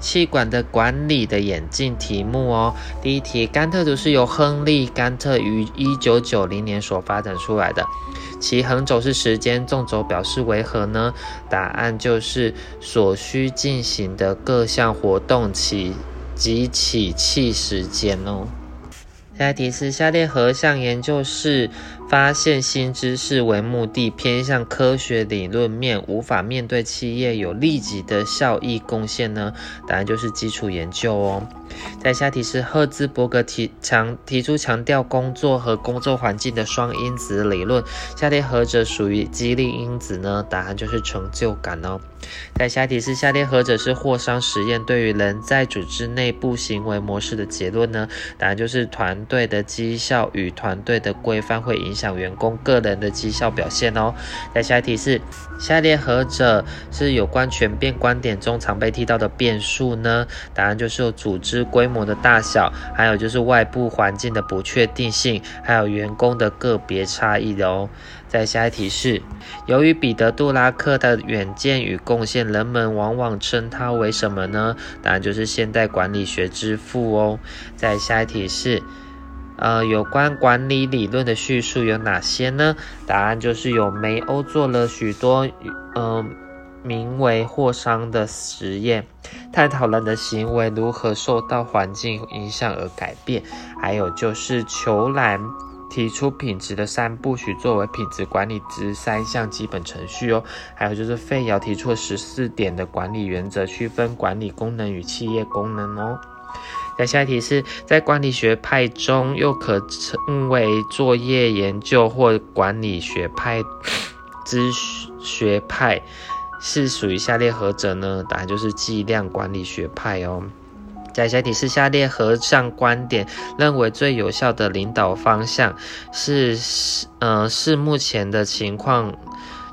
气管的管理的演进题目哦。第一题，甘特图是由亨利·甘特于一九九零年所发展出来的，其横轴是时间，纵轴表示为何呢？答案就是所需进行的各项活动起及起气时间哦。下一题是下列何项研究是发现新知识为目的，偏向科学理论面，无法面对企业有立即的效益贡献呢？答案就是基础研究哦。在下题是赫兹伯格提强提出强调工作和工作环境的双因子理论，下列何者属于激励因子呢？答案就是成就感哦。在下题是下列何者是霍桑实验对于人在组织内部行为模式的结论呢？答案就是团队的绩效与团队的规范会影响员工个人的绩效表现哦。在下题是下列何者是有关全变观点中常被提到的变数呢？答案就是有组织。规模的大小，还有就是外部环境的不确定性，还有员工的个别差异的哦。在下一题是，由于彼得·杜拉克的远见与贡献，人们往往称他为什么呢？答案就是现代管理学之父哦。在下一题是，呃，有关管理理论的叙述有哪些呢？答案就是有梅欧做了许多，嗯。名为霍桑的实验，探讨人的行为如何受到环境影响而改变。还有就是球兰提出品质的三部曲作为品质管理之三项基本程序哦。还有就是费尧提出十四点的管理原则，区分管理功能与企业功能哦。那下一题是在管理学派中又可称为作业研究或管理学派之学派。是属于下列何者呢？答案就是计量管理学派哦。在下题是下列何项观点认为最有效的领导方向是呃是目前的情况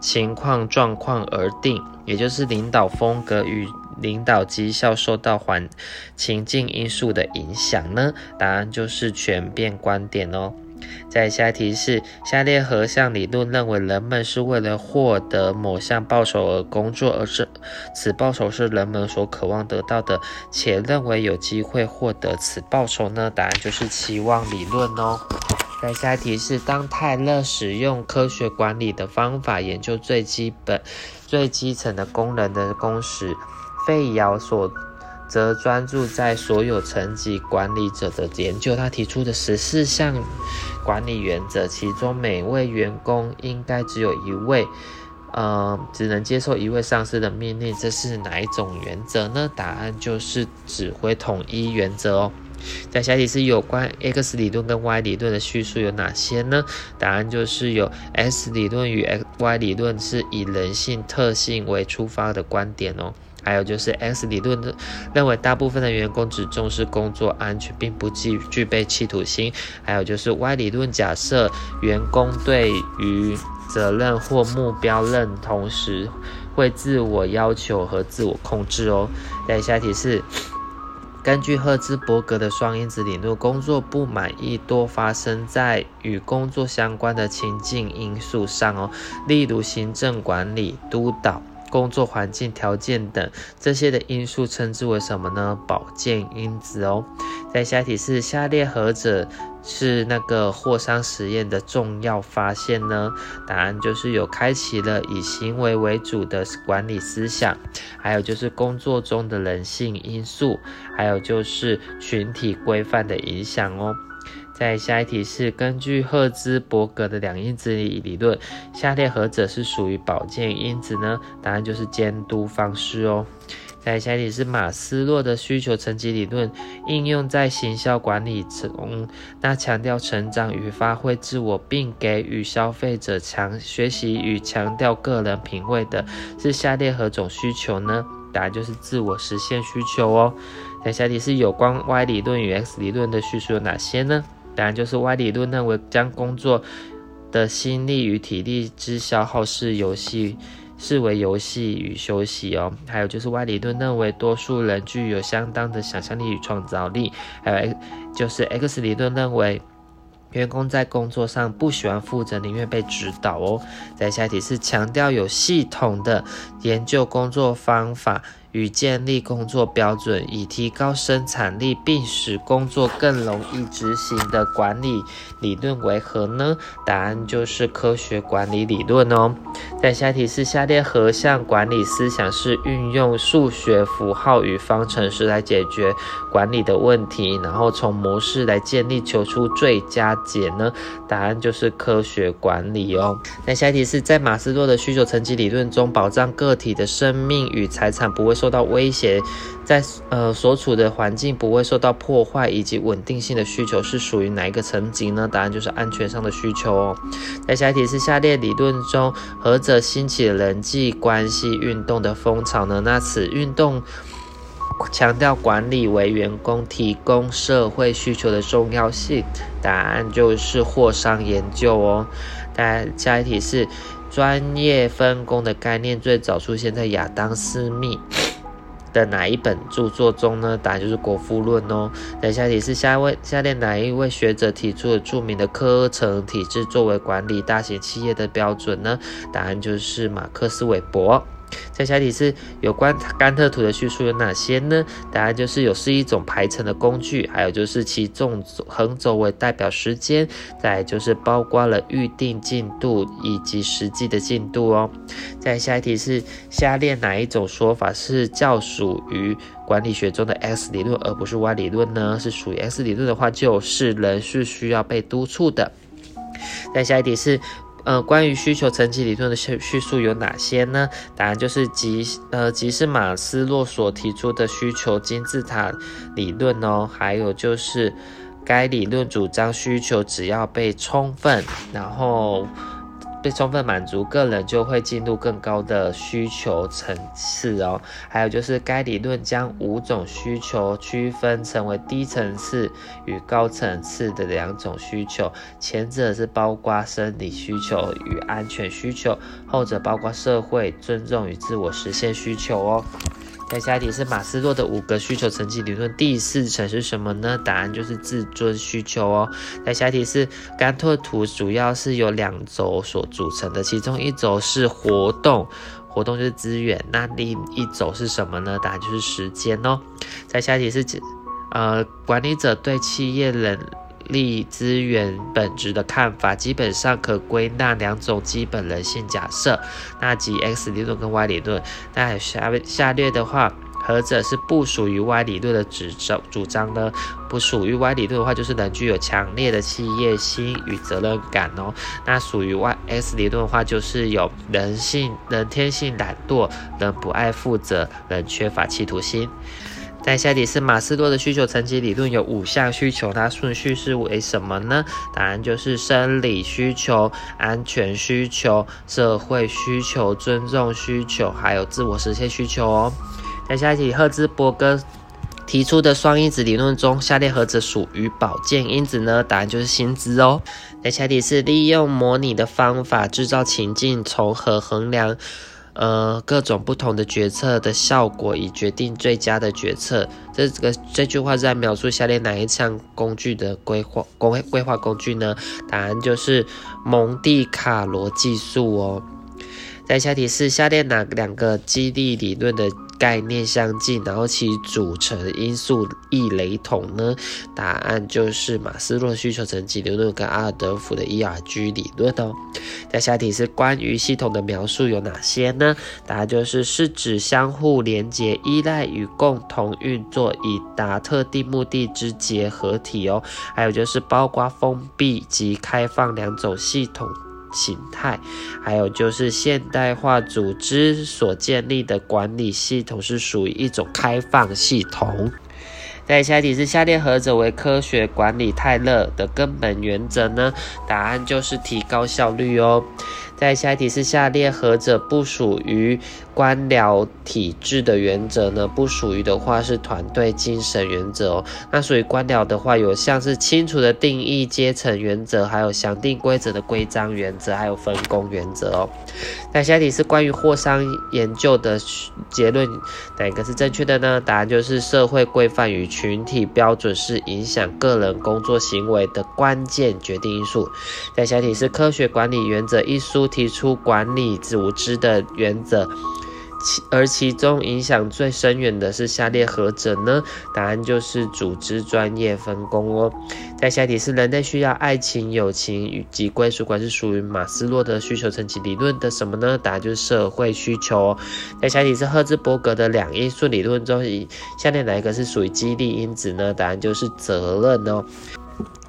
情况状况而定，也就是领导风格与领导绩效受到环情境因素的影响呢？答案就是全变观点哦。在下题是下列何项理论认为人们是为了获得某项报酬而工作，而是此报酬是人们所渴望得到的，且认为有机会获得此报酬呢？答案就是期望理论哦。在下题是当泰勒使用科学管理的方法研究最基本、最基层的工人的工时，费尧所。则专注在所有层级管理者的研究。他提出的十四项管理原则，其中每位员工应该只有一位，呃，只能接受一位上司的命令。这是哪一种原则呢？答案就是指挥统一原则哦。在下题是有关 X 理论跟 Y 理论的叙述有哪些呢？答案就是有 S 理论与 Y 理论是以人性特性为出发的观点哦。还有就是 X 理论的认为，大部分的员工只重视工作安全，并不具具备企图心。还有就是 Y 理论假设员工对于责任或目标认同时，会自我要求和自我控制哦。在下题是根据赫兹伯格的双因子理论，工作不满意多发生在与工作相关的情境因素上哦，例如行政管理、督导。工作环境条件等这些的因素称之为什么呢？保健因子哦。在下题是下列何者是那个霍桑实验的重要发现呢？答案就是有开启了以行为为主的管理思想，还有就是工作中的人性因素，还有就是群体规范的影响哦。在下一题是根据赫兹伯格的两因子理理论，下列何者是属于保健因子呢？答案就是监督方式哦。在下一题是马斯洛的需求层级理论应用在行销管理中，那强调成长与发挥自我，并给予消费者强学习与强调个人品味的是下列何种需求呢？答案就是自我实现需求哦。在下一题是有关 Y 理论与 X 理论的叙述有哪些呢？答案就是 Y 理论认为将工作的心力与体力之消耗是游戏视为游戏与休息哦。还有就是 Y 理论认为多数人具有相当的想象力与创造力。还有就是 X 理论认为员工在工作上不喜欢负责，宁愿被指导哦。在下一题是强调有系统的研究工作方法与建立工作标准，以提高生产力，并使工作更容易执行的管理理论为何呢？答案就是科学管理理论哦。在下题是下列何项管理思想是运用数学符号与方程式来解决管理的问题，然后从模式来建立求出最佳解呢？答案就是科学管理哦。那下题是在马斯洛的需求层级理论中，保障个体的生命与财产不会受到威胁，在呃所处的环境不会受到破坏，以及稳定性的需求是属于哪一个层级呢？答案就是安全上的需求哦。在下一题是下列理论中何者兴起人际关系运动的风潮呢？那此运动强调管理为员工提供社会需求的重要性。答案就是货商研究哦。在下一题是。专业分工的概念最早出现在亚当·斯密的哪一本著作中呢？答案就是《国富论》哦。等下题是下位下列哪一位学者提出了著名的科层体制作为管理大型企业的标准呢？答案就是马克思·韦伯。在下题是有关甘特图的叙述有哪些呢？答案就是有是一种排程的工具，还有就是其纵横轴为代表时间，再就是包括了预定进度以及实际的进度哦。在下一题是下列哪一种说法是较属于管理学中的 X 理论，而不是 Y 理论呢？是属于 X 理论的话，就是人是需要被督促的。在下一题是。呃，关于需求层级理论的叙述有哪些呢？答案就是吉呃即是马斯洛所提出的需求金字塔理论哦，还有就是该理论主张需求只要被充分，然后。被充分满足，个人就会进入更高的需求层次哦。还有就是该理论将五种需求区分成为低层次与高层次的两种需求，前者是包括生理需求与安全需求，后者包括社会尊重与自我实现需求哦。在下一题是马斯洛的五个需求层级理论第四层是什么呢？答案就是自尊需求哦。在下一题是甘特图主要是由两轴所组成的，其中一轴是活动，活动就是资源，那另一轴是什么呢？答案就是时间哦。在下一题是呃管理者对企业人。力资源本质的看法，基本上可归纳两种基本人性假设，那即 X 理论跟 Y 理论。那下下列的话，何者是不属于 Y 理论的主张主张呢？不属于 Y 理论的话，就是人具有强烈的企业心与责任感哦。那属于 Y X 理论的话，就是有人性人天性懒惰，人不爱负责，人缺乏企图心。在下题是马斯洛的需求层级理论有五项需求，它顺序是为什么呢？答案就是生理需求、安全需求、社会需求、尊重需求，还有自我实现需求哦。在下一题，赫兹伯格提出的双因子理论中，下列何者属于保健因子呢？答案就是薪资哦。在下题是利用模拟的方法制造情境，从何衡量？呃，各种不同的决策的效果，以决定最佳的决策。这个这句话在描述下列哪一项工具的规划工规划工具呢？答案就是蒙蒂卡罗技术哦。在下题是下列哪两个激励理论的？概念相近，然后其组成因素亦雷同呢？答案就是马斯洛需求层级理论跟阿尔德福的 ERG 理论哦。在下题是关于系统的描述有哪些呢？答案就是是指相互连接、依赖与共同运作，以达特定目的之结合体哦。还有就是包括封闭及开放两种系统。形态，还有就是现代化组织所建立的管理系统是属于一种开放系统。在下题是下列何者为科学管理泰勒的根本原则呢？答案就是提高效率哦。在下一题是下列何者不属于官僚体制的原则呢？不属于的话是团队精神原则哦。那属于官僚的话，有像是清楚的定义阶层原则，还有详定规则的规章原则，还有分工原则哦。那下一题是关于货商研究的结论，哪个是正确的呢？答案就是社会规范与群体标准是影响个人工作行为的关键决定因素。在下一题是科学管理原则一书。提出管理组织的原则，其而其中影响最深远的是下列何者呢？答案就是组织专业分工哦。在下题是人类需要爱情、友情与及归属感是属于马斯洛的需求层级理论的什么呢？答案就是社会需求哦。在下题是赫兹伯格的两因素理论中，以下列哪一个是属于激励因子呢？答案就是责任哦。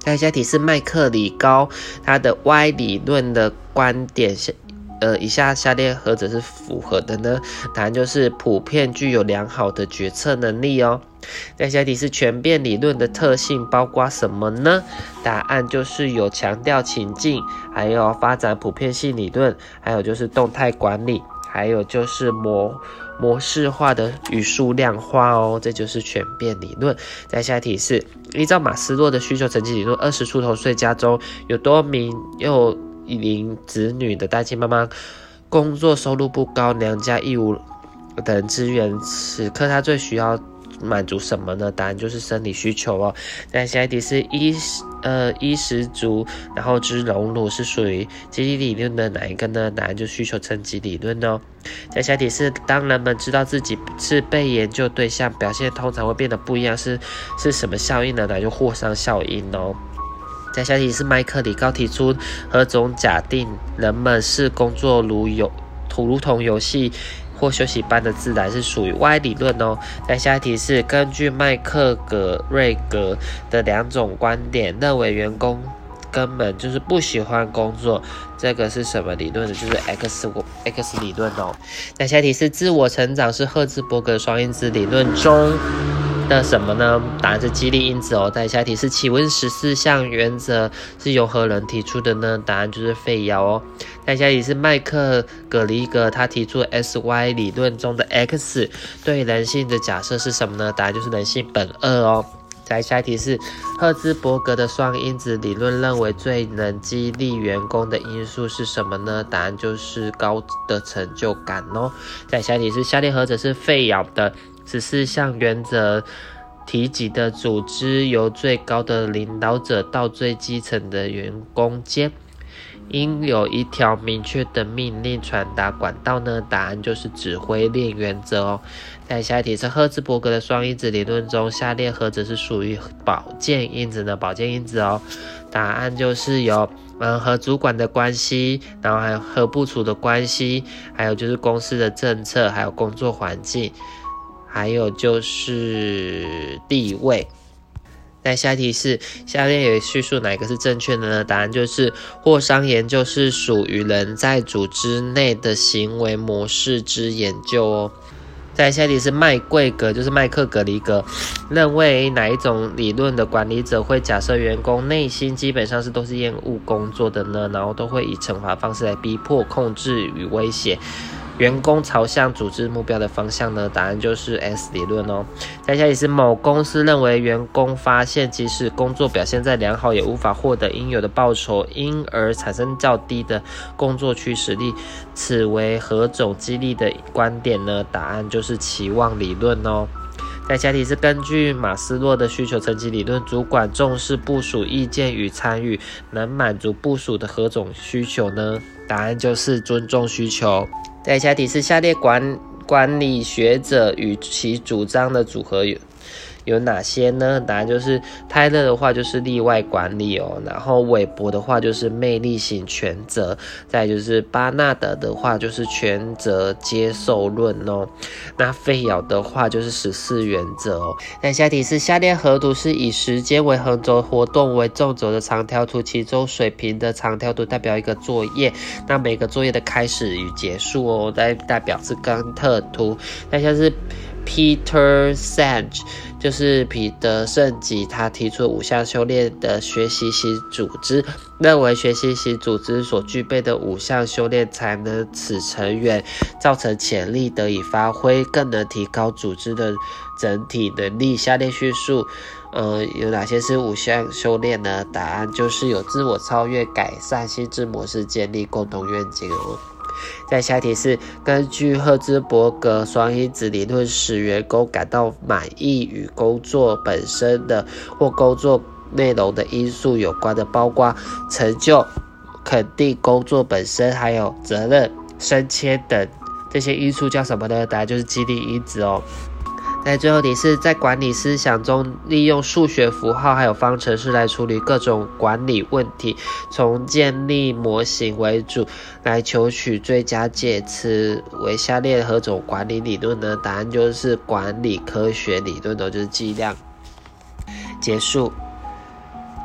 在下题是麦克里高他的 Y 理论的观点下。呃，以下下列何者是符合的呢？答案就是普遍具有良好的决策能力哦。在下题是全变理论的特性包括什么呢？答案就是有强调情境，还有发展普遍性理论，还有就是动态管理，还有就是模模式化的与数量化哦。这就是全变理论。在下题是依照马斯洛的需求层级理论，二十出头岁家中有多名又一名子女的单亲妈妈，工作收入不高，娘家义务等资源，此刻她最需要满足什么呢？答案就是生理需求哦。那下一题是衣呃衣食足，然后知荣辱是属于激励理论的哪一个呢？答案就需求层级理论哦。在下一题是当人们知道自己是被研究对象，表现通常会变得不一样，是是什么效应呢？那就霍桑效应哦。在下题是麦克里高提出何种假定人们是工作如游，如同游戏或休息般的自然，是属于 Y 理论哦。在下题是根据麦克格瑞格的两种观点，认为员工根本就是不喜欢工作，这个是什么理论呢？就是 X X 理论哦。那下题是自我成长是赫兹伯格双因子理论中。的什么呢？答案是激励因子哦。再下一题是，请问十四项原则是由何人提出的呢？答案就是费尧哦。再下一题是麦克格里格他提出 S Y 理论中的 X 对人性的假设是什么呢？答案就是人性本恶哦。再下一题是赫兹伯格的双因子理论认为最能激励员工的因素是什么呢？答案就是高的成就感哦。再下一题是下列何者是费尧的？十四项原则提及的组织，由最高的领导者到最基层的员工间，应有一条明确的命令传达管道呢？答案就是指挥链原则哦。在下一题是赫兹伯格的双因子理论中，下列何者是属于保健因子呢？保健因子哦，答案就是有嗯和主管的关系，然后还有和部署的关系，还有就是公司的政策，还有工作环境。还有就是地位。在下题是下列有叙述哪个是正确的呢？答案就是霍桑研究是属于人在组织内的行为模式之研究哦。在下题是麦贵格，就是麦克格里格认为哪一种理论的管理者会假设员工内心基本上是都是厌恶工作的呢？然后都会以惩罚方式来逼迫、控制与威胁。员工朝向组织目标的方向呢？答案就是 S 理论哦。在下也是某公司认为员工发现即使工作表现再良好，也无法获得应有的报酬，因而产生较低的工作驱使力。此为何种激励的观点呢？答案就是期望理论哦。在下题是根据马斯洛的需求层级理论，主管重视部署意见与参与，能满足部署的何种需求呢？答案就是尊重需求。在下题是下列管管理学者与其主张的组合有有。哪些呢？答案就是泰勒的话就是例外管理哦，然后韦伯的话就是魅力型全责，再就是巴纳德的话就是全责接受论哦，那费尧的话就是十四原则哦。那下题是下列何图是以时间为横轴，活动为纵轴的长条图，其中水平的长条图代表一个作业，那每个作业的开始与结束哦，代代表是甘特图，那像是。Peter Sage 就是彼得圣吉，他提出五项修炼的学习型组织，认为学习型组织所具备的五项修炼才能使成员造成潜力得以发挥，更能提高组织的整体能力。下列叙述，呃，有哪些是五项修炼呢？答案就是有自我超越、改善心智模式、建立共同愿景哦。在下题是根据赫兹伯格双因子理论，使员工感到满意与工作本身的或工作内容的因素有关的，包括成就、肯定工作本身，还有责任、升迁等这些因素叫什么呢？答案就是激励因子哦。在最后题是在管理思想中，利用数学符号还有方程式来处理各种管理问题，从建立模型为主，来求取最佳解。词为下列何种管理理论呢？答案就是管理科学理论的，就是计量。结束。